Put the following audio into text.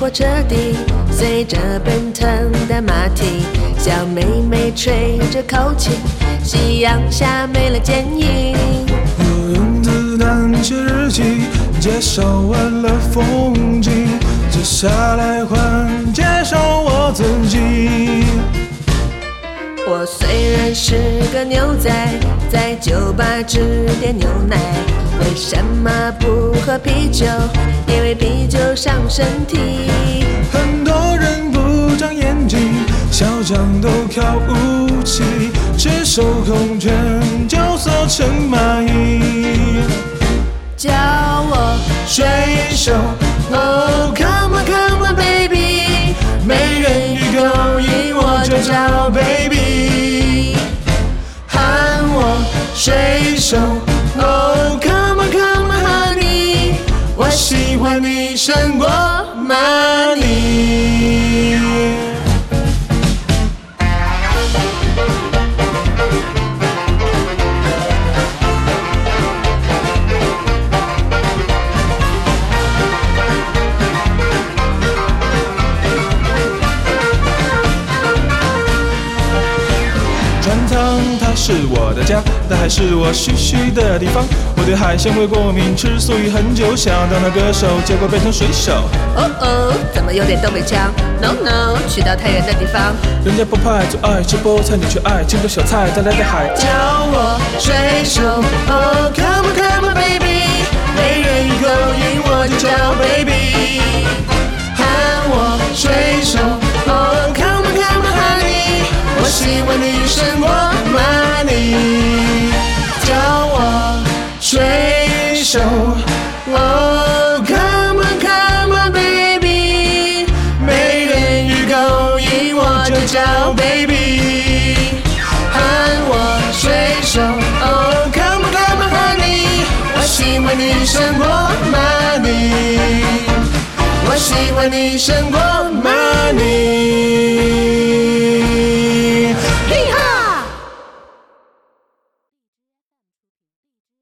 火车底，随着奔腾的马蹄，小妹妹吹着口琴，夕阳下没了剪影。我用子弹写日记，介绍完了风景，接下来换介绍我自己。我虽然是个牛仔，在酒吧只点牛奶。为什么不喝啤酒？因为啤酒伤身体。很多人不长眼睛，嚣张都靠武器，赤手空拳就缩成蚂蚁。叫我水手，Oh come on come on baby，美人鱼勾引我就叫 baby，喊我水手，Oh come on come on honey，我喜欢你胜过 money。它是我的家，那还是我嘘嘘的地方。我对海鲜会过敏，吃素已很久，想当那歌手，结果变成水手。哦哦，怎么有点东北腔？No No，去到太远的地方。人家不派最爱吃菠菜，你却爱青州小菜再来点海。叫我水手，Oh come on come on baby，手，Oh come on come on baby，美人鱼勾引我就叫 baby。喊我水手，Oh come on come on honey，我喜欢你胜过 money，我喜欢你胜过 money。